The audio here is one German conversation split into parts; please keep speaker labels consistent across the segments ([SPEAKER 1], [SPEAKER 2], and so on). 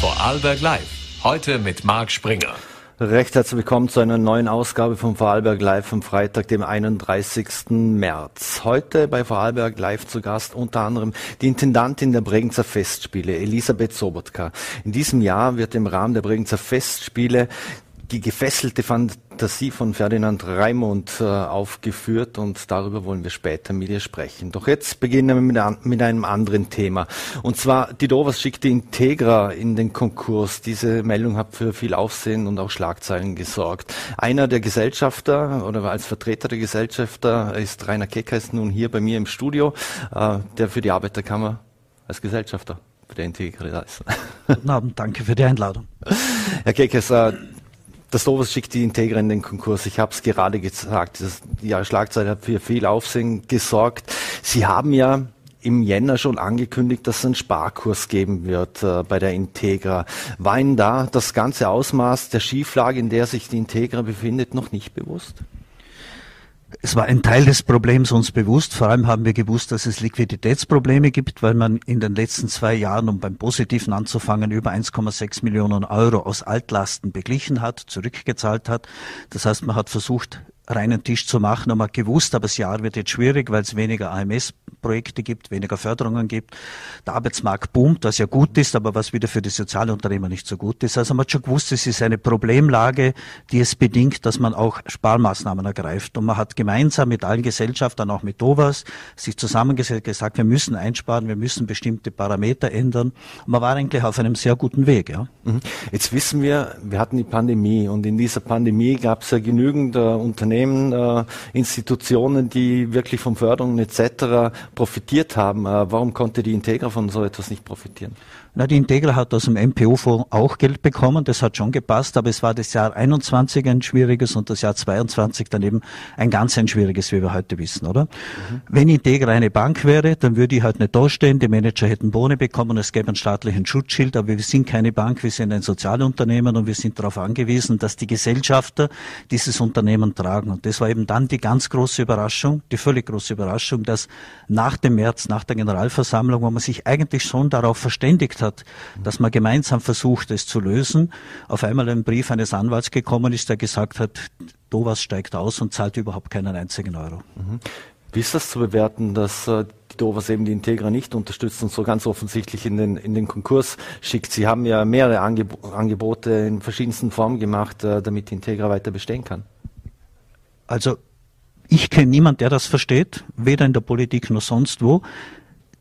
[SPEAKER 1] Vorarlberg Live. Heute mit Marc Springer.
[SPEAKER 2] Recht herzlich willkommen zu einer neuen Ausgabe von Vorarlberg Live am Freitag, dem 31. März. Heute bei Vorarlberg Live zu Gast unter anderem die Intendantin der Bregenzer Festspiele, Elisabeth Sobotka. In diesem Jahr wird im Rahmen der Bregenzer Festspiele die gefesselte Fantasie von Ferdinand Raimund äh, aufgeführt und darüber wollen wir später mit ihr sprechen. Doch jetzt beginnen wir mit, an, mit einem anderen Thema. Und zwar, die Dovas schickte Integra in den Konkurs. Diese Meldung hat für viel Aufsehen und auch Schlagzeilen gesorgt. Einer der Gesellschafter oder als Vertreter der Gesellschafter ist Rainer Kecker, ist nun hier bei mir im Studio, äh, der für die Arbeiterkammer als Gesellschafter für der ist.
[SPEAKER 3] Guten Abend, danke für die Einladung.
[SPEAKER 2] Herr Keckes, äh, das Dover schickt die Integra in den Konkurs. Ich habe es gerade gesagt. Das, die Schlagzeile hat für viel Aufsehen gesorgt. Sie haben ja im Jänner schon angekündigt, dass es einen Sparkurs geben wird äh, bei der Integra. War Ihnen da das ganze Ausmaß der Schieflage, in der sich die Integra befindet, noch nicht bewusst?
[SPEAKER 3] Es war ein Teil des Problems uns bewusst. Vor allem haben wir gewusst, dass es Liquiditätsprobleme gibt, weil man in den letzten zwei Jahren, um beim Positiven anzufangen, über 1,6 Millionen Euro aus Altlasten beglichen hat, zurückgezahlt hat. Das heißt, man hat versucht, reinen Tisch zu machen. Und man gewusst, aber das Jahr wird jetzt schwierig, weil es weniger AMS-Projekte gibt, weniger Förderungen gibt. Der Arbeitsmarkt boomt, was ja gut ist, aber was wieder für die Sozialunternehmer nicht so gut ist. Also man hat schon gewusst, es ist eine Problemlage, die es bedingt, dass man auch Sparmaßnahmen ergreift. Und man hat gemeinsam mit allen Gesellschaftern, auch mit DOVAS, sich zusammengesetzt, gesagt, wir müssen einsparen, wir müssen bestimmte Parameter ändern. Und man war eigentlich auf einem sehr guten Weg. Ja.
[SPEAKER 2] Mhm. Jetzt wissen wir, wir hatten die Pandemie und in dieser Pandemie gab es ja genügend äh, Unternehmen, Unternehmen, äh, Institutionen, die wirklich von Förderungen etc. profitiert haben. Äh, warum konnte die Integra von so etwas nicht profitieren?
[SPEAKER 3] Na, die Integra hat aus dem MPO-Fonds auch Geld bekommen, das hat schon gepasst, aber es war das Jahr 21 ein schwieriges und das Jahr 22 daneben ein ganz ein schwieriges, wie wir heute wissen, oder? Mhm. Wenn Integra eine Bank wäre, dann würde ich halt nicht dastehen, die Manager hätten Boni bekommen, es gäbe einen staatlichen Schutzschild, aber wir sind keine Bank, wir sind ein Sozialunternehmen und wir sind darauf angewiesen, dass die Gesellschafter dieses Unternehmen tragen. Und das war eben dann die ganz große Überraschung, die völlig große Überraschung, dass nach dem März, nach der Generalversammlung, wo man sich eigentlich schon darauf verständigt hat, hat, dass man gemeinsam versucht, es zu lösen. Auf einmal ein Brief eines Anwalts gekommen ist, der gesagt hat, Dovas steigt aus und zahlt überhaupt keinen einzigen Euro.
[SPEAKER 2] Mhm. Wie ist das zu bewerten, dass äh, die Dovas eben die Integra nicht unterstützt und so ganz offensichtlich in den, in den Konkurs schickt? Sie haben ja mehrere Angeb Angebote in verschiedensten Formen gemacht, äh, damit die Integra weiter bestehen kann.
[SPEAKER 3] Also ich kenne niemanden, der das versteht, weder in der Politik noch sonst wo.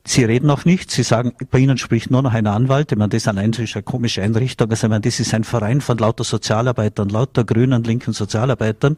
[SPEAKER 3] Sie reden auch nicht. Sie sagen, bei Ihnen spricht nur noch ein Anwalt. Ich meine, das ist so eine komische Einrichtung. Also, ich meine, das ist ein Verein von lauter Sozialarbeitern, lauter grünen, linken Sozialarbeitern,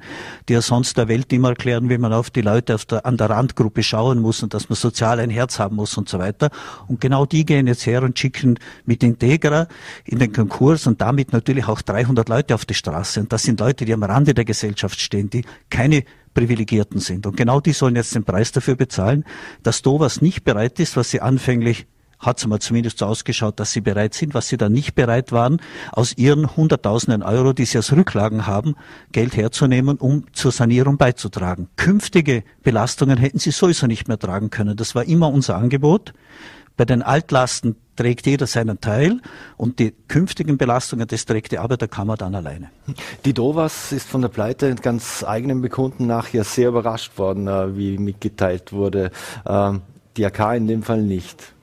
[SPEAKER 3] die ja sonst der Welt immer erklären, wie man auf die Leute auf der, an der Randgruppe schauen muss und dass man sozial ein Herz haben muss und so weiter. Und genau die gehen jetzt her und schicken mit Integra in den Konkurs und damit natürlich auch 300 Leute auf die Straße. Und das sind Leute, die am Rande der Gesellschaft stehen, die keine Privilegierten sind. Und genau die sollen jetzt den Preis dafür bezahlen, dass Dovas nicht bereit ist, was sie anfänglich hat es mal zumindest so ausgeschaut, dass sie bereit sind, was sie dann nicht bereit waren, aus ihren Hunderttausenden Euro, die sie als Rücklagen haben, Geld herzunehmen, um zur Sanierung beizutragen. Künftige Belastungen hätten sie sowieso nicht mehr tragen können. Das war immer unser Angebot. Bei den Altlasten trägt jeder seinen Teil und die künftigen Belastungen, das trägt die Arbeiterkammer dann alleine.
[SPEAKER 2] Die Dovas ist von der Pleite ganz eigenen Bekunden nachher sehr überrascht worden, äh, wie mitgeteilt wurde. Ähm, die AK in dem Fall nicht.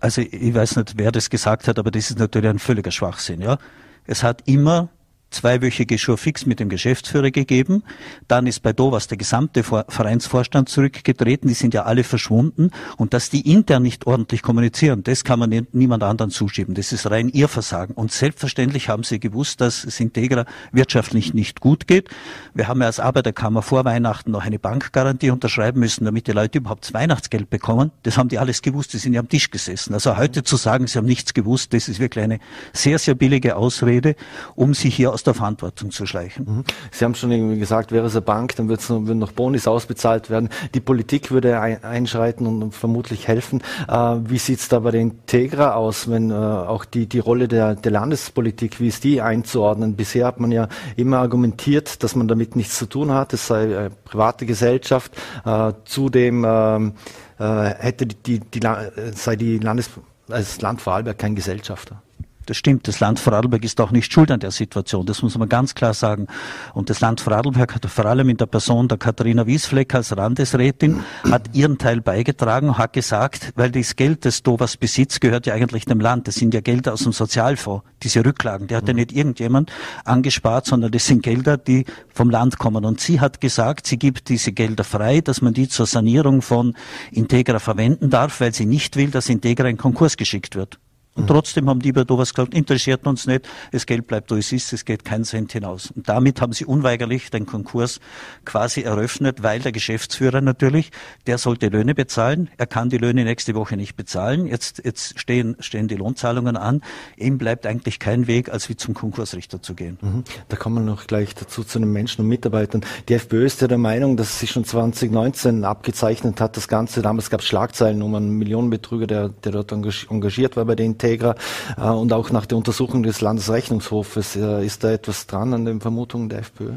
[SPEAKER 3] Also ich weiß nicht, wer das gesagt hat, aber das ist natürlich ein völliger Schwachsinn. Ja, es hat immer zweiwöchige Schurfix mit dem Geschäftsführer gegeben. Dann ist bei Dovas der gesamte Vereinsvorstand zurückgetreten. Die sind ja alle verschwunden. Und dass die intern nicht ordentlich kommunizieren, das kann man niemand anderen zuschieben. Das ist rein ihr Versagen. Und selbstverständlich haben sie gewusst, dass es Integra wirtschaftlich nicht gut geht. Wir haben ja als Arbeiterkammer vor Weihnachten noch eine Bankgarantie unterschreiben müssen, damit die Leute überhaupt Weihnachtsgeld bekommen. Das haben die alles gewusst. Die sind ja am Tisch gesessen. Also heute zu sagen, sie haben nichts gewusst, das ist wirklich eine sehr, sehr billige Ausrede, um sich hier aus der Verantwortung zu schleichen. Mhm.
[SPEAKER 2] Sie haben schon irgendwie gesagt, wäre es eine Bank, dann würden noch Bonis ausbezahlt werden. Die Politik würde einschreiten und vermutlich helfen. Äh, wie sieht es da bei den Integra aus, wenn äh, auch die, die Rolle der, der Landespolitik, wie ist die einzuordnen? Bisher hat man ja immer argumentiert, dass man damit nichts zu tun hat, es sei eine private Gesellschaft. Äh, zudem ähm, äh, hätte die, die, die, sei die Landes, das Land Vorarlberg kein Gesellschafter.
[SPEAKER 3] Das stimmt. Das Land Vorarlberg ist auch nicht schuld an der Situation. Das muss man ganz klar sagen. Und das Land Vorarlberg hat vor allem in der Person der Katharina Wiesfleck als Landesrätin hat ihren Teil beigetragen, hat gesagt, weil das Geld, das Dovas besitzt, gehört ja eigentlich dem Land. Das sind ja Gelder aus dem Sozialfonds, diese Rücklagen. Die hat ja nicht irgendjemand angespart, sondern das sind Gelder, die vom Land kommen. Und sie hat gesagt, sie gibt diese Gelder frei, dass man die zur Sanierung von Integra verwenden darf, weil sie nicht will, dass Integra in Konkurs geschickt wird. Und trotzdem haben die bei Dovas gesagt, interessiert uns nicht, das Geld bleibt, wo es ist, es geht kein Cent hinaus. Und damit haben sie unweigerlich den Konkurs quasi eröffnet, weil der Geschäftsführer natürlich, der sollte Löhne bezahlen, er kann die Löhne nächste Woche nicht bezahlen, jetzt, jetzt stehen, stehen die Lohnzahlungen an, ihm bleibt eigentlich kein Weg, als wie zum Konkursrichter zu gehen.
[SPEAKER 2] Mhm. Da kommen wir noch gleich dazu zu den Menschen und Mitarbeitern. Die FPÖ ist ja der Meinung, dass sich schon 2019 abgezeichnet hat, das Ganze, damals gab es Schlagzeilen um einen Millionenbetrüger, der, der dort engagiert war bei den Integra. Äh, und auch nach der Untersuchung des Landesrechnungshofes äh, ist da etwas dran an den Vermutungen der FPÖ?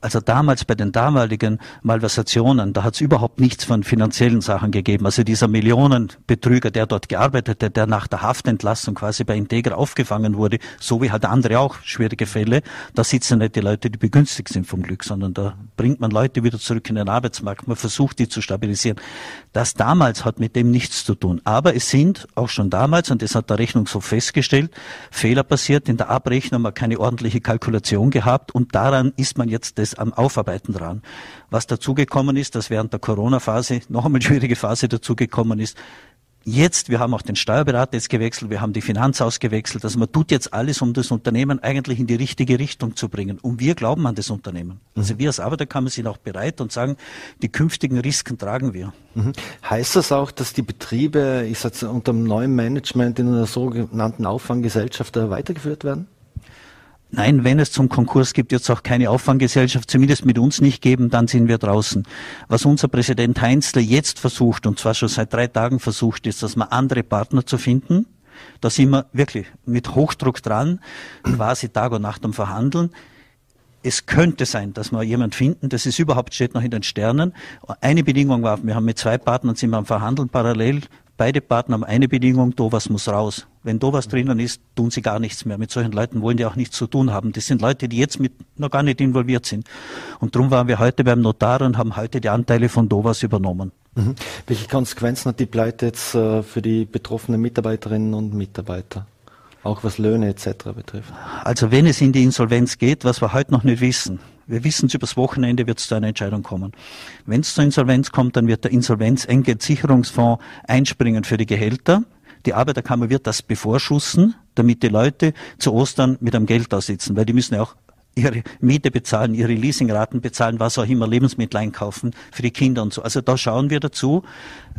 [SPEAKER 3] Also damals bei den damaligen Malversationen, da hat es überhaupt nichts von finanziellen Sachen gegeben. Also dieser Millionenbetrüger, der dort gearbeitet hat, der nach der Haftentlassung quasi bei Integra aufgefangen wurde, so wie halt andere auch schwierige Fälle, da sitzen nicht die Leute, die begünstigt sind vom Glück, sondern da bringt man Leute wieder zurück in den Arbeitsmarkt. Man versucht, die zu stabilisieren. Das damals hat mit dem nichts zu tun. Aber es sind auch schon damals, und das hat der Rechnungshof festgestellt, Fehler passiert. In der Abrechnung man keine ordentliche Kalkulation gehabt und daran ist man jetzt das am Aufarbeiten dran. Was dazugekommen ist, dass während der Corona-Phase noch einmal schwierige Phase dazugekommen ist, Jetzt, wir haben auch den Steuerberater jetzt gewechselt, wir haben die Finanz ausgewechselt. Also man tut jetzt alles, um das Unternehmen eigentlich in die richtige Richtung zu bringen. Und wir glauben an das Unternehmen. Also mhm. wir als Arbeiterkammer sind auch bereit und sagen, die künftigen Risiken tragen wir.
[SPEAKER 2] Mhm. Heißt das auch, dass die Betriebe, ich sag, unter dem neuen Management in einer sogenannten Auffanggesellschaft weitergeführt werden?
[SPEAKER 3] Nein, wenn es zum Konkurs gibt, es auch keine Auffanggesellschaft, zumindest mit uns nicht geben, dann sind wir draußen. Was unser Präsident Heinzler jetzt versucht, und zwar schon seit drei Tagen versucht, ist, dass wir andere Partner zu finden. Da sind wir wirklich mit Hochdruck dran, quasi Tag und Nacht am Verhandeln. Es könnte sein, dass wir jemand finden, das ist überhaupt, steht noch in den Sternen. Eine Bedingung war, wir haben mit zwei Partnern sind wir am Verhandeln parallel. Beide Partner haben eine Bedingung, was muss raus. Wenn da was drinnen ist, tun sie gar nichts mehr. Mit solchen Leuten wollen die auch nichts zu tun haben. Das sind Leute, die jetzt mit noch gar nicht involviert sind. Und darum waren wir heute beim Notar und haben heute die Anteile von Dovas übernommen.
[SPEAKER 2] Mhm. Welche Konsequenzen hat die Pleite jetzt äh, für die betroffenen Mitarbeiterinnen und Mitarbeiter? Auch was Löhne etc. betrifft.
[SPEAKER 3] Also wenn es in die Insolvenz geht, was wir heute noch nicht wissen, wir wissen es übers Wochenende wird es zu einer Entscheidung kommen. Wenn es zur Insolvenz kommt, dann wird der Insolvenzentgeltsicherungsfonds einspringen für die Gehälter. Die Arbeiterkammer wird das bevorschussen, damit die Leute zu Ostern mit einem Geld da sitzen, weil die müssen ja auch ihre Miete bezahlen, ihre Leasingraten bezahlen, was auch immer, Lebensmittel einkaufen für die Kinder und so. Also da schauen wir dazu,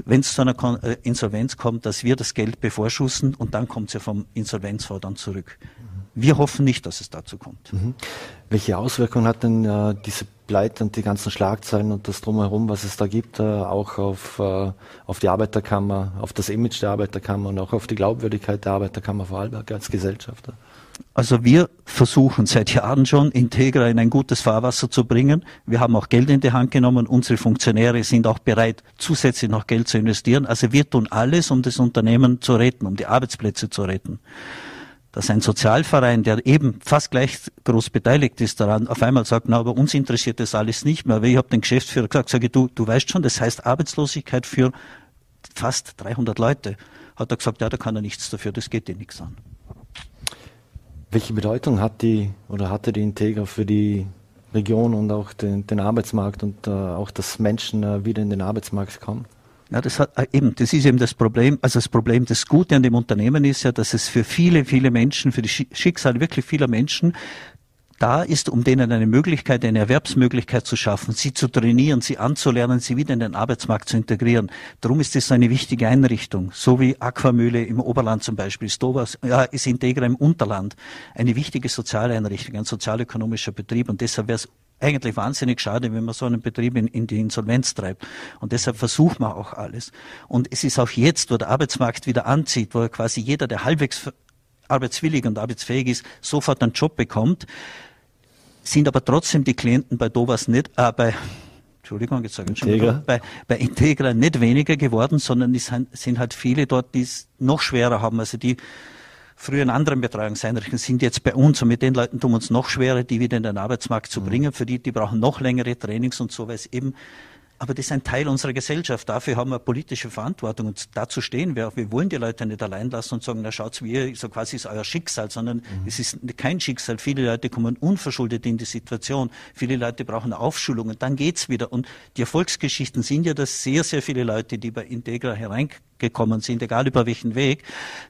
[SPEAKER 3] wenn es zu einer äh, Insolvenz kommt, dass wir das Geld bevorschussen und dann kommt es ja vom Insolvenzfonds dann zurück. Wir hoffen nicht, dass es dazu kommt. Mhm.
[SPEAKER 2] Welche Auswirkungen hat denn äh, diese Pleite und die ganzen Schlagzeilen und das drumherum, was es da gibt, äh, auch auf, äh, auf die Arbeiterkammer, auf das Image der Arbeiterkammer und auch auf die Glaubwürdigkeit der Arbeiterkammer Vorarlberg als Gesellschafter?
[SPEAKER 3] Also wir versuchen seit Jahren schon, Integra in ein gutes Fahrwasser zu bringen. Wir haben auch Geld in die Hand genommen. Unsere Funktionäre sind auch bereit, zusätzlich noch Geld zu investieren. Also wir tun alles, um das Unternehmen zu retten, um die Arbeitsplätze zu retten dass ein Sozialverein, der eben fast gleich groß beteiligt ist daran, auf einmal sagt, na, aber uns interessiert das alles nicht mehr. Aber ich habe den Geschäftsführer gesagt, sage du, du weißt schon, das heißt Arbeitslosigkeit für fast 300 Leute. Hat er gesagt, ja, da kann er nichts dafür, das geht dir nichts an.
[SPEAKER 2] Welche Bedeutung hat die oder hatte die Integra für die Region und auch den, den Arbeitsmarkt und äh, auch, dass Menschen äh, wieder in den Arbeitsmarkt kommen?
[SPEAKER 3] Ja, das hat äh, eben, das ist eben das Problem. Also das Problem, das Gute an dem Unternehmen ist ja, dass es für viele, viele Menschen, für die Schicksale wirklich vieler Menschen da ist, um denen eine Möglichkeit, eine Erwerbsmöglichkeit zu schaffen, sie zu trainieren, sie anzulernen, sie wieder in den Arbeitsmarkt zu integrieren. Darum ist das eine wichtige Einrichtung, so wie Aquamühle im Oberland zum Beispiel, Stovas, ja, ist Integra im Unterland, eine wichtige soziale Einrichtung, ein sozialökonomischer Betrieb und deshalb wäre es eigentlich wahnsinnig schade, wenn man so einen Betrieb in, in, die Insolvenz treibt. Und deshalb versucht man auch alles. Und es ist auch jetzt, wo der Arbeitsmarkt wieder anzieht, wo quasi jeder, der halbwegs arbeitswillig und arbeitsfähig ist, sofort einen Job bekommt, sind aber trotzdem die Klienten bei Dovas nicht, äh, bei Entschuldigung, jetzt sage ich schon Integra. bei, bei Integra nicht weniger geworden, sondern es sind halt viele dort, die es noch schwerer haben. Also die früher in anderen Betreuungseinrichtungen sind jetzt bei uns und mit den Leuten tun wir uns noch schwerer, die wieder in den Arbeitsmarkt zu mhm. bringen. Für die, die brauchen noch längere Trainings und so, weil es eben aber das ist ein Teil unserer Gesellschaft. Dafür haben wir politische Verantwortung und dazu stehen wir auch. Wir wollen die Leute nicht allein lassen und sagen, na schaut's, wie so quasi ist euer Schicksal, sondern mhm. es ist kein Schicksal. Viele Leute kommen unverschuldet in die Situation. Viele Leute brauchen Aufschulung und dann geht's wieder. Und die Erfolgsgeschichten sind ja, dass sehr, sehr viele Leute, die bei Integra hereingekommen sind, egal über welchen Weg,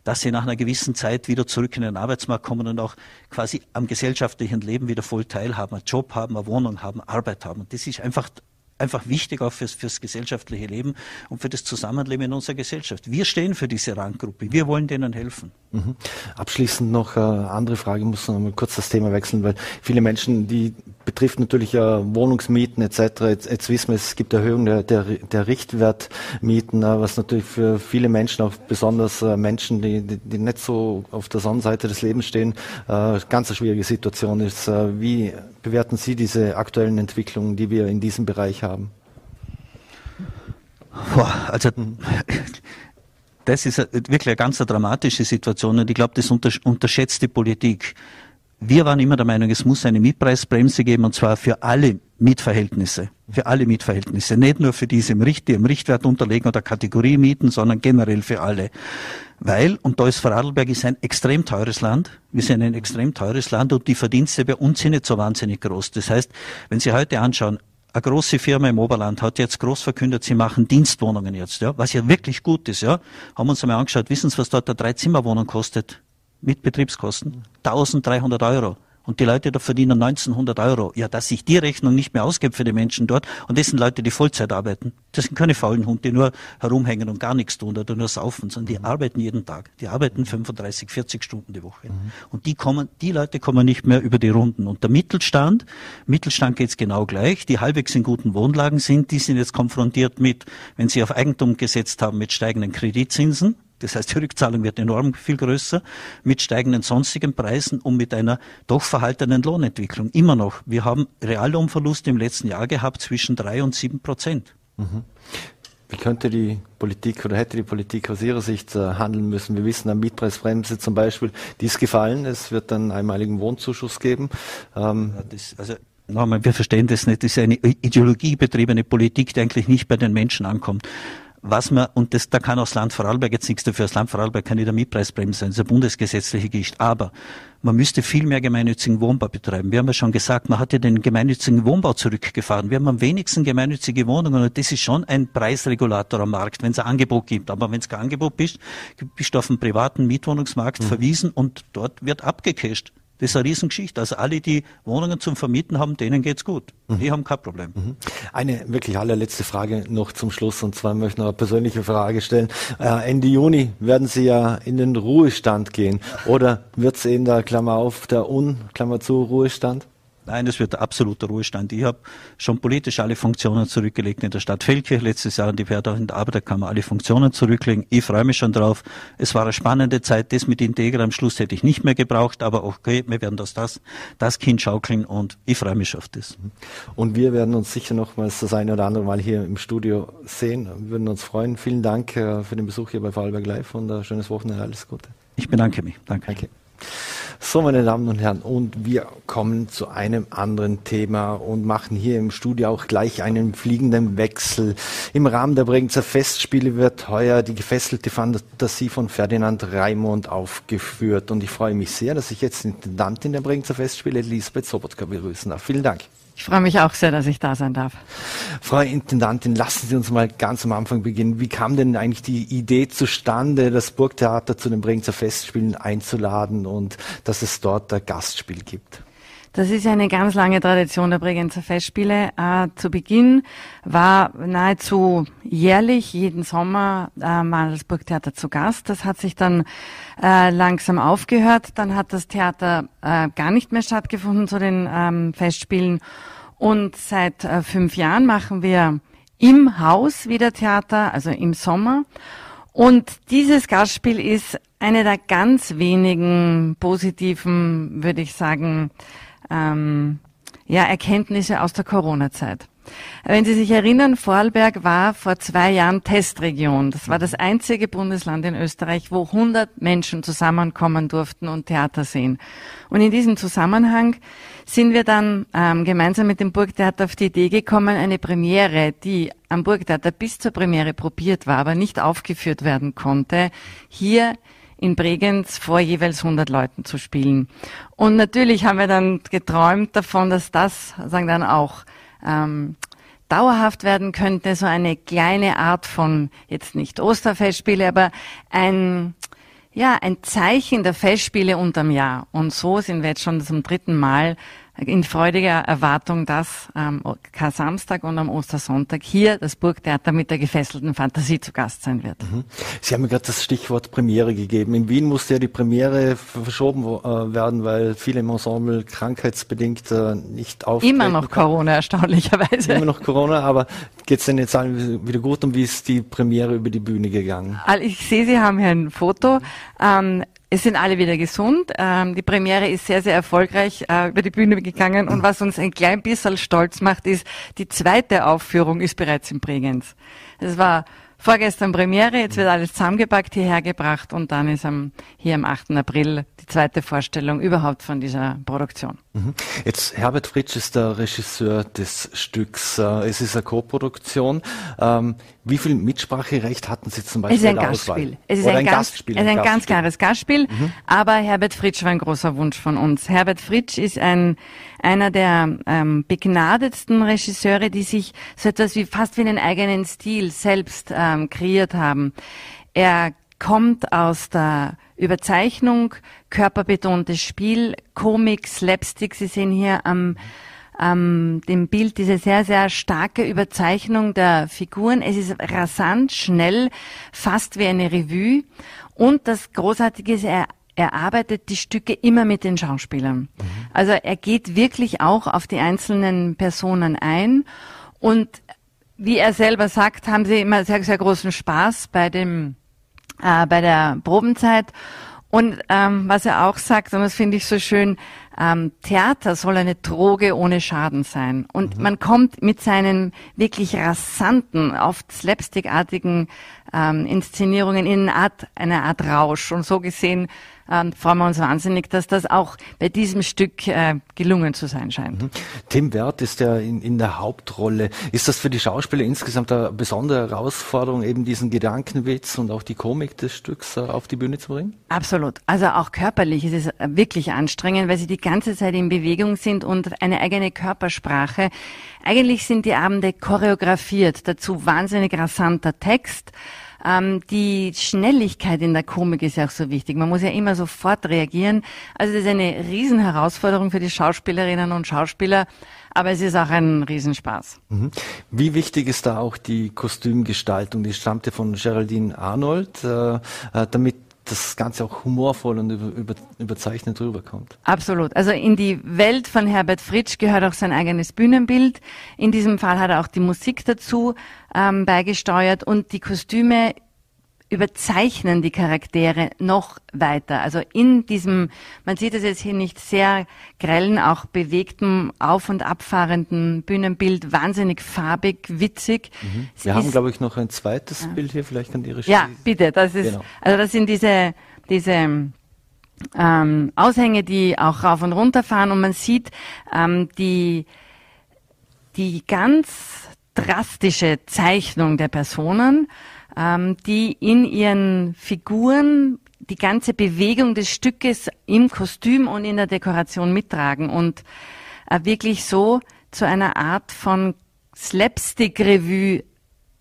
[SPEAKER 3] dass sie nach einer gewissen Zeit wieder zurück in den Arbeitsmarkt kommen und auch quasi am gesellschaftlichen Leben wieder voll teilhaben, einen Job haben, eine Wohnung haben, Arbeit haben. Und das ist einfach einfach wichtig auch fürs, fürs gesellschaftliche Leben und für das Zusammenleben in unserer Gesellschaft. Wir stehen für diese Randgruppe. Wir wollen denen helfen.
[SPEAKER 2] Mhm. Abschließend noch eine äh, andere Frage, ich muss noch mal kurz das Thema wechseln, weil viele Menschen, die betrifft natürlich äh, Wohnungsmieten etc. Jetzt, jetzt wissen wir, es gibt Erhöhungen der, der, der Richtwertmieten, äh, was natürlich für viele Menschen, auch besonders äh, Menschen, die, die, die nicht so auf der Sonnenseite des Lebens stehen, äh, ganz eine schwierige Situation ist. Äh, wie bewerten Sie diese aktuellen Entwicklungen, die wir in diesem Bereich haben?
[SPEAKER 3] Also das ist wirklich eine ganz dramatische Situation und ich glaube, das unterschätzt die Politik. Wir waren immer der Meinung, es muss eine Mietpreisbremse geben und zwar für alle Mietverhältnisse. Für alle Mietverhältnisse. Nicht nur für diese die im Richtwert unterlegen oder Kategorie Mieten, sondern generell für alle. Weil, und da ist Vorarlberg ist ein extrem teures Land. Wir sind ein extrem teures Land und die Verdienste bei uns sind nicht so wahnsinnig groß. Das heißt, wenn Sie heute anschauen, eine große Firma im Oberland hat jetzt groß verkündet, sie machen Dienstwohnungen jetzt, ja, was ja wirklich gut ist, ja. Haben uns einmal angeschaut, wissen Sie, was dort eine Dreizimmerwohnung kostet? Mit Betriebskosten? 1300 Euro und die Leute da verdienen 1900 Euro. Ja, dass ich die Rechnung nicht mehr ausgebe für die Menschen dort und das sind Leute, die Vollzeit arbeiten. Das sind keine faulen Hunde, die nur herumhängen und gar nichts tun oder nur saufen, sondern die mhm. arbeiten jeden Tag. Die arbeiten 35, 40 Stunden die Woche. Mhm. Und die kommen, die Leute kommen nicht mehr über die Runden. Und der Mittelstand, Mittelstand geht's genau gleich, die halbwegs in guten Wohnlagen sind, die sind jetzt konfrontiert mit, wenn sie auf Eigentum gesetzt haben, mit steigenden Kreditzinsen das heißt, die Rückzahlung wird enorm viel größer mit steigenden sonstigen Preisen und mit einer doch verhaltenen Lohnentwicklung. Immer noch. Wir haben Reallohnverluste im letzten Jahr gehabt zwischen drei und sieben Prozent. Mhm.
[SPEAKER 2] Wie könnte die Politik oder hätte die Politik aus Ihrer Sicht äh, handeln müssen? Wir wissen, am Mietpreisbremse zum Beispiel, die ist gefallen. Es wird einen einmaligen Wohnzuschuss geben.
[SPEAKER 3] Ähm ja, das, also nochmal, wir verstehen das nicht. Das ist eine ideologiebetriebene Politik, die eigentlich nicht bei den Menschen ankommt was man, und das, da kann auch das Land Vorarlberg jetzt nichts dafür, das Land Vorarlberg kann nicht der Mietpreisbremse sein, das ist eine bundesgesetzliche Geschichte, aber man müsste viel mehr gemeinnützigen Wohnbau betreiben. Wir haben ja schon gesagt, man hat ja den gemeinnützigen Wohnbau zurückgefahren. Wir haben am wenigsten gemeinnützige Wohnungen und das ist schon ein Preisregulator am Markt, wenn es ein Angebot gibt. Aber wenn es kein Angebot bist, bist du auf dem privaten Mietwohnungsmarkt mhm. verwiesen und dort wird abgecasht. Das ist eine Riesengeschichte. Also alle, die Wohnungen zum Vermieten haben, denen geht's gut. Mhm. Die haben kein Problem. Mhm.
[SPEAKER 2] Eine wirklich allerletzte Frage noch zum Schluss und zwar möchte ich noch eine persönliche Frage stellen. Äh, Ende Juni werden Sie ja in den Ruhestand gehen oder wird es in der Klammer auf der Un, Klammer zu, Ruhestand?
[SPEAKER 3] Nein, es wird absoluter Ruhestand. Ich habe schon politisch alle Funktionen zurückgelegt in der Stadt Feldkirch letztes Jahr und ich werde auch in der Arbeiterkammer alle Funktionen zurücklegen. Ich freue mich schon drauf. Es war eine spannende Zeit. Das mit Integra am Schluss hätte ich nicht mehr gebraucht, aber okay, wir werden das, das, das Kind schaukeln und ich freue mich auf das.
[SPEAKER 2] Und wir werden uns sicher nochmals das eine oder andere Mal hier im Studio sehen. Wir würden uns freuen. Vielen Dank äh, für den Besuch hier bei Vorarlberg Live und ein schönes Wochenende. Alles Gute.
[SPEAKER 3] Ich bedanke mich. Danke. Danke.
[SPEAKER 2] So, meine Damen und Herren, und wir kommen zu einem anderen Thema und machen hier im Studio auch gleich einen fliegenden Wechsel. Im Rahmen der Bregenzer Festspiele wird heuer die gefesselte Fantasie von Ferdinand Raimund aufgeführt. Und ich freue mich sehr, dass ich jetzt Intendantin der Bregenzer Festspiele, Elisabeth Sobotka, begrüßen darf. Vielen Dank.
[SPEAKER 4] Ich freue mich auch sehr, dass ich da sein darf.
[SPEAKER 2] Frau Intendantin, lassen Sie uns mal ganz am Anfang beginnen. Wie kam denn eigentlich die Idee zustande, das Burgtheater zu den Bregenzer Festspielen einzuladen und dass es dort ein Gastspiel gibt?
[SPEAKER 4] Das ist eine ganz lange Tradition der Bregenzer Festspiele. Äh, zu Beginn war nahezu jährlich, jeden Sommer, äh, war das Burgtheater zu Gast. Das hat sich dann äh, langsam aufgehört. Dann hat das Theater äh, gar nicht mehr stattgefunden zu den ähm, Festspielen. Und seit äh, fünf Jahren machen wir im Haus wieder Theater, also im Sommer. Und dieses Gastspiel ist eine der ganz wenigen positiven, würde ich sagen, ähm, ja, Erkenntnisse aus der Corona-Zeit. Wenn Sie sich erinnern, Vorarlberg war vor zwei Jahren Testregion. Das war das einzige Bundesland in Österreich, wo 100 Menschen zusammenkommen durften und Theater sehen. Und in diesem Zusammenhang sind wir dann ähm, gemeinsam mit dem Burgtheater auf die Idee gekommen, eine Premiere, die am Burgtheater bis zur Premiere probiert war, aber nicht aufgeführt werden konnte, hier in Bregenz vor jeweils 100 Leuten zu spielen. Und natürlich haben wir dann geträumt davon, dass das sagen dann auch ähm, dauerhaft werden könnte, so eine kleine Art von, jetzt nicht Osterfestspiele, aber ein, ja, ein Zeichen der Festspiele unterm Jahr. Und so sind wir jetzt schon zum dritten Mal in freudiger Erwartung, dass am Samstag und am Ostersonntag hier das Burgtheater mit der gefesselten Fantasie zu Gast sein wird. Mhm.
[SPEAKER 2] Sie haben mir gerade das Stichwort Premiere gegeben. In Wien musste ja die Premiere verschoben äh, werden, weil viele im Ensemble krankheitsbedingt äh, nicht auftreten.
[SPEAKER 4] Immer noch Corona, erstaunlicherweise.
[SPEAKER 2] Immer noch Corona, aber geht es denn jetzt wieder gut und wie ist die Premiere über die Bühne gegangen?
[SPEAKER 4] Ich sehe, Sie haben hier ein Foto. Ähm, es sind alle wieder gesund. Ähm, die Premiere ist sehr, sehr erfolgreich äh, über die Bühne gegangen. Und was uns ein klein bisschen stolz macht, ist, die zweite Aufführung ist bereits in Bregenz. Es war vorgestern Premiere, jetzt wird alles zusammengepackt, hierher gebracht und dann ist am, hier am 8. April die zweite Vorstellung überhaupt von dieser Produktion.
[SPEAKER 2] Mhm. Jetzt Herbert Fritsch ist der Regisseur des Stücks. Äh, es ist eine Co-Produktion. Ähm, wie viel Mitspracherecht hatten Sie zum Beispiel?
[SPEAKER 4] Es ist ein Gastspiel. Es ist ein, ein, Gastspiel. Es ist ein ganz klares Gastspiel. Mhm. Aber Herbert Fritsch war ein großer Wunsch von uns. Herbert Fritsch ist ein einer der ähm, begnadetsten Regisseure, die sich so etwas wie fast wie einen eigenen Stil selbst ähm, kreiert haben. Er kommt aus der Überzeichnung, körperbetontes Spiel, Komik, Slapstick. Sie sehen hier am ähm, dem Bild diese sehr, sehr starke Überzeichnung der Figuren. Es ist rasant, schnell, fast wie eine Revue. Und das Großartige ist, er er arbeitet die Stücke immer mit den Schauspielern. Mhm. Also er geht wirklich auch auf die einzelnen Personen ein und wie er selber sagt, haben sie immer sehr, sehr großen Spaß bei dem, äh, bei der Probenzeit. Und ähm, was er auch sagt, und das finde ich so schön, ähm, Theater soll eine Droge ohne Schaden sein. Und mhm. man kommt mit seinen wirklich rasanten, oft slapstickartigen ähm, Inszenierungen in eine Art, eine Art Rausch. Und so gesehen ähm, freuen wir uns wahnsinnig, dass das auch bei diesem Stück äh, gelungen zu sein scheint. Mhm.
[SPEAKER 2] Tim Wert ist ja in, in der Hauptrolle. Ist das für die Schauspieler insgesamt eine besondere Herausforderung, eben diesen Gedankenwitz und auch die Komik des Stücks äh, auf die Bühne zu bringen?
[SPEAKER 4] Absolut. Also auch körperlich ist es äh, wirklich anstrengend, weil sie die ganze Zeit in Bewegung sind und eine eigene Körpersprache. Eigentlich sind die Abende choreografiert, dazu wahnsinnig rasanter Text. Ähm, die Schnelligkeit in der Komik ist ja auch so wichtig. Man muss ja immer sofort reagieren. Also das ist eine Riesenherausforderung für die Schauspielerinnen und Schauspieler. Aber es ist auch ein Riesenspaß.
[SPEAKER 2] Mhm. Wie wichtig ist da auch die Kostümgestaltung? Die stammte von Geraldine Arnold, äh, äh damit das Ganze auch humorvoll und über, über, überzeichnet rüberkommt.
[SPEAKER 4] Absolut. Also in die Welt von Herbert Fritsch gehört auch sein eigenes Bühnenbild. In diesem Fall hat er auch die Musik dazu ähm, beigesteuert und die Kostüme überzeichnen die Charaktere noch weiter. Also in diesem, man sieht es jetzt hier nicht sehr grellen, auch bewegten, auf- und abfahrenden Bühnenbild, wahnsinnig farbig, witzig.
[SPEAKER 2] Mhm. Wir haben, glaube ich, noch ein zweites ja. Bild hier, vielleicht kann die Regie.
[SPEAKER 4] Ja, bitte, das ist, genau. also das sind diese, diese, ähm, Aushänge, die auch rauf und runter fahren und man sieht ähm, die, die ganz drastische Zeichnung der Personen, ähm, die in ihren Figuren die ganze Bewegung des Stückes im Kostüm und in der Dekoration mittragen und äh, wirklich so zu einer Art von Slapstick-Revue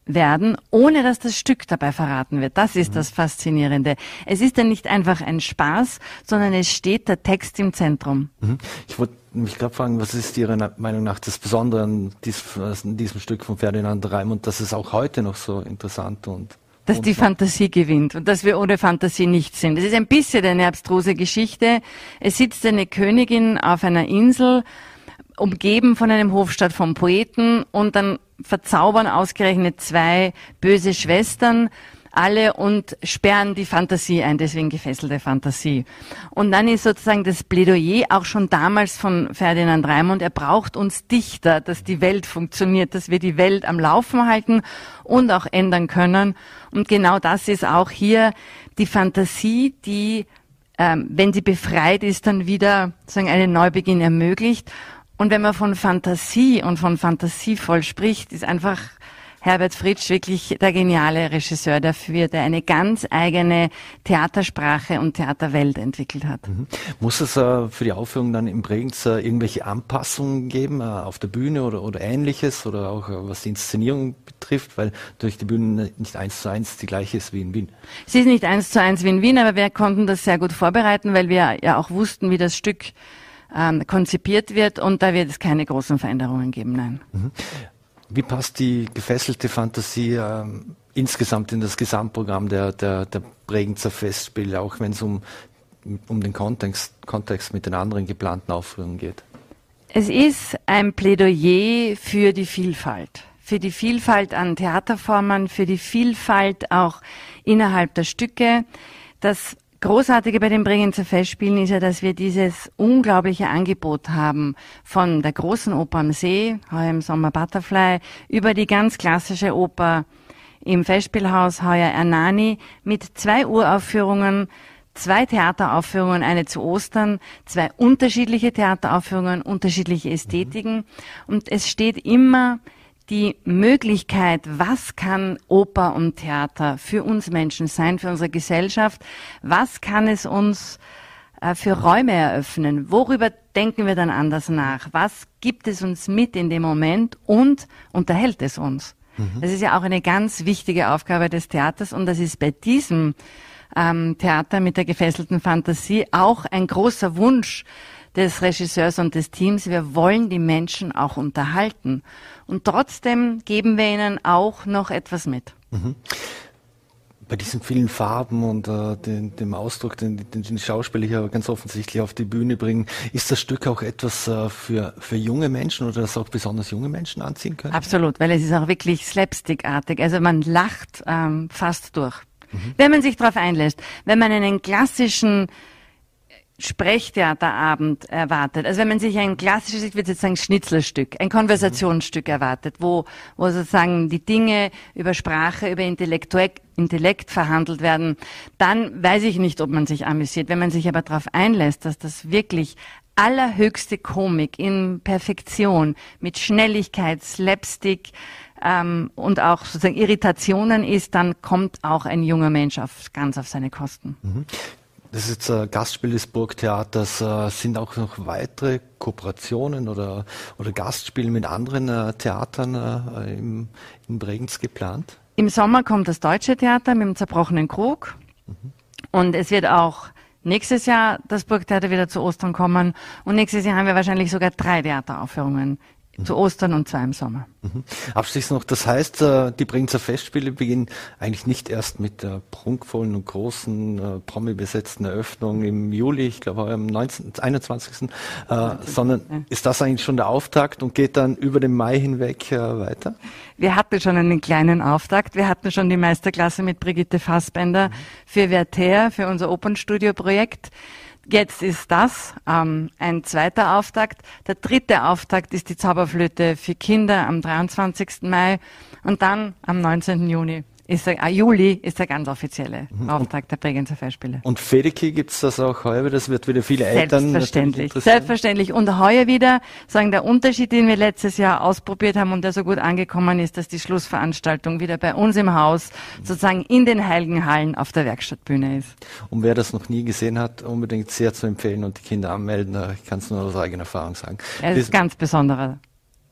[SPEAKER 4] werden, ohne dass das Stück dabei verraten wird. Das ist mhm. das Faszinierende. Es ist dann nicht einfach ein Spaß, sondern es steht der Text im Zentrum.
[SPEAKER 2] Mhm. Ich wollte mich gerade fragen, was ist Ihrer Meinung nach das Besondere an diesem, diesem Stück von Ferdinand Raimund, dass es auch heute noch so interessant und
[SPEAKER 4] dass die Fantasie gewinnt und dass wir ohne Fantasie nicht sind. Es ist ein bisschen eine abstruse Geschichte. Es sitzt eine Königin auf einer Insel, umgeben von einem Hofstaat von Poeten und dann verzaubern ausgerechnet zwei böse Schwestern alle und sperren die Fantasie ein, deswegen gefesselte Fantasie. Und dann ist sozusagen das Plädoyer auch schon damals von Ferdinand Raimund, er braucht uns Dichter, dass die Welt funktioniert, dass wir die Welt am Laufen halten und auch ändern können. Und genau das ist auch hier die Fantasie, die, ähm, wenn sie befreit ist, dann wieder sozusagen einen Neubeginn ermöglicht. Und wenn man von Fantasie und von fantasievoll spricht, ist einfach Herbert Fritsch wirklich der geniale Regisseur dafür, der eine ganz eigene Theatersprache und Theaterwelt entwickelt hat. Mhm.
[SPEAKER 2] Muss es äh, für die Aufführung dann im Bregenz äh, irgendwelche Anpassungen geben äh, auf der Bühne oder, oder ähnliches oder auch äh, was die Inszenierung betrifft, weil durch die Bühne nicht eins zu eins die gleiche ist wie in Wien?
[SPEAKER 4] Sie ist nicht eins zu eins wie in Wien, aber wir konnten das sehr gut vorbereiten, weil wir ja auch wussten, wie das Stück ähm, konzipiert wird und da wird es keine großen Veränderungen geben, nein. Mhm.
[SPEAKER 2] Wie passt die gefesselte Fantasie äh, insgesamt in das Gesamtprogramm der, der, der Bregenzer Festspiele, auch wenn es um, um den Kontext, Kontext mit den anderen geplanten Aufführungen geht?
[SPEAKER 4] Es ist ein Plädoyer für die Vielfalt, für die Vielfalt an Theaterformen, für die Vielfalt auch innerhalb der Stücke. Das Großartige bei den Bregenzer Festspielen ist ja, dass wir dieses unglaubliche Angebot haben von der großen Oper am See, heuer im Sommer Butterfly, über die ganz klassische Oper im Festspielhaus, heuer Ernani, mit zwei Uraufführungen, zwei Theateraufführungen, eine zu Ostern, zwei unterschiedliche Theateraufführungen, unterschiedliche Ästhetiken. Und es steht immer die Möglichkeit, was kann Oper und Theater für uns Menschen sein, für unsere Gesellschaft, was kann es uns äh, für Räume eröffnen, worüber denken wir dann anders nach, was gibt es uns mit in dem Moment und unterhält es uns. Mhm. Das ist ja auch eine ganz wichtige Aufgabe des Theaters und das ist bei diesem ähm, Theater mit der gefesselten Fantasie auch ein großer Wunsch des Regisseurs und des Teams. Wir wollen die Menschen auch unterhalten. Und trotzdem geben wir ihnen auch noch etwas mit. Mhm.
[SPEAKER 2] Bei diesen vielen Farben und äh, den, dem Ausdruck, den, den die Schauspieler hier ganz offensichtlich auf die Bühne bringen, ist das Stück auch etwas äh, für, für junge Menschen oder das auch besonders junge Menschen anziehen können?
[SPEAKER 4] Absolut, weil es ist auch wirklich slapstickartig. Also man lacht ähm, fast durch. Mhm. Wenn man sich darauf einlässt, wenn man einen klassischen Sprechtheaterabend erwartet. Also wenn man sich ein klassisches, ich würde jetzt sagen Schnitzelstück, ein Konversationsstück erwartet, wo, wo sozusagen die Dinge über Sprache, über Intellekt, Intellekt verhandelt werden, dann weiß ich nicht, ob man sich amüsiert. Wenn man sich aber darauf einlässt, dass das wirklich allerhöchste Komik in Perfektion mit Schnelligkeit, Slapstick, ähm, und auch sozusagen Irritationen ist, dann kommt auch ein junger Mensch auf, ganz auf seine Kosten. Mhm.
[SPEAKER 2] Das ist jetzt ein Gastspiel des Burgtheaters. Äh, sind auch noch weitere Kooperationen oder, oder Gastspiele mit anderen äh, Theatern äh, im, in Bregenz geplant?
[SPEAKER 4] Im Sommer kommt das Deutsche Theater mit dem zerbrochenen Krug. Mhm. Und es wird auch nächstes Jahr das Burgtheater wieder zu Ostern kommen. Und nächstes Jahr haben wir wahrscheinlich sogar drei Theateraufführungen zu Ostern und zwar im Sommer.
[SPEAKER 2] Mhm. Abschließend noch, das heißt, äh, die Bregenzer Festspiele beginnen eigentlich nicht erst mit der prunkvollen und großen, äh, promi-besetzten Eröffnung im Juli, ich glaube am 19, 21., äh, sondern ja. ist das eigentlich schon der Auftakt und geht dann über den Mai hinweg äh, weiter?
[SPEAKER 4] Wir hatten schon einen kleinen Auftakt. Wir hatten schon die Meisterklasse mit Brigitte Fassbender mhm. für Werther, für unser Opernstudio-Projekt. Jetzt ist das ähm, ein zweiter Auftakt. Der dritte Auftakt ist die Zauberflöte für Kinder am 23. Mai und dann am 19. Juni ist der, ah, Juli ist der ganz offizielle mhm. Auftakt der Bregenzer Festspiele.
[SPEAKER 2] Und Fedeki gibt's das auch heuer Das wird wieder viele Eltern
[SPEAKER 4] Selbstverständlich, selbstverständlich. Und heuer wieder, sagen der Unterschied, den wir letztes Jahr ausprobiert haben und der so gut angekommen ist, dass die Schlussveranstaltung wieder bei uns im Haus sozusagen in den Heiligen Hallen auf der Werkstattbühne ist.
[SPEAKER 2] Und wer das noch nie gesehen hat, unbedingt sehr zu empfehlen und die Kinder anmelden. Ich kann es nur aus eigener Erfahrung sagen.
[SPEAKER 4] Es ist ganz besonderer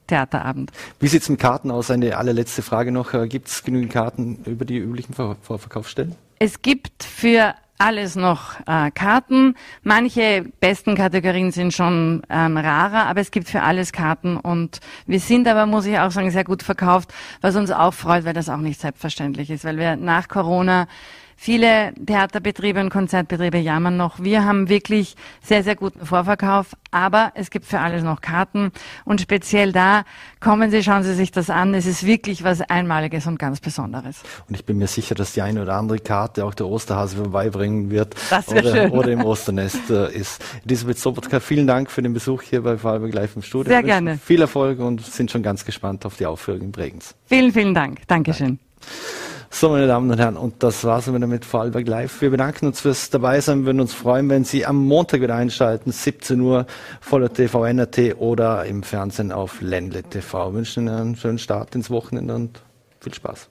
[SPEAKER 4] Theaterabend.
[SPEAKER 2] Wie sieht es mit Karten aus? Eine allerletzte Frage noch. Äh, gibt es genügend Karten über die üblichen Vor Vorverkaufsstellen?
[SPEAKER 4] Es gibt für alles noch äh, Karten. Manche besten Kategorien sind schon ähm, rarer, aber es gibt für alles Karten und wir sind aber, muss ich auch sagen, sehr gut verkauft, was uns auch freut, weil das auch nicht selbstverständlich ist, weil wir nach Corona Viele Theaterbetriebe und Konzertbetriebe jammern noch. Wir haben wirklich sehr, sehr guten Vorverkauf, aber es gibt für alles noch Karten und speziell da kommen Sie, schauen Sie sich das an. Es ist wirklich was Einmaliges und ganz Besonderes.
[SPEAKER 2] Und ich bin mir sicher, dass die eine oder andere Karte auch der Osterhase vorbeibringen wird
[SPEAKER 4] das
[SPEAKER 2] oder, oder im Osternest äh, ist. Elisabeth Sobotka, vielen Dank für den Besuch hier bei Vorarlberg Live im Studio.
[SPEAKER 4] Sehr gerne.
[SPEAKER 2] Viel Erfolg und sind schon ganz gespannt auf die Aufführung in Bregenz.
[SPEAKER 4] Vielen, vielen Dank. Dankeschön.
[SPEAKER 2] So, meine Damen und Herren, und das war's wieder mit Vorarlberg Live. Wir bedanken uns fürs Dabeisein, Wir würden uns freuen, wenn Sie am Montag wieder einschalten, 17 Uhr, voller TV NRT oder im Fernsehen auf Ländle TV. Wir wünschen Ihnen einen schönen Start ins Wochenende und viel Spaß.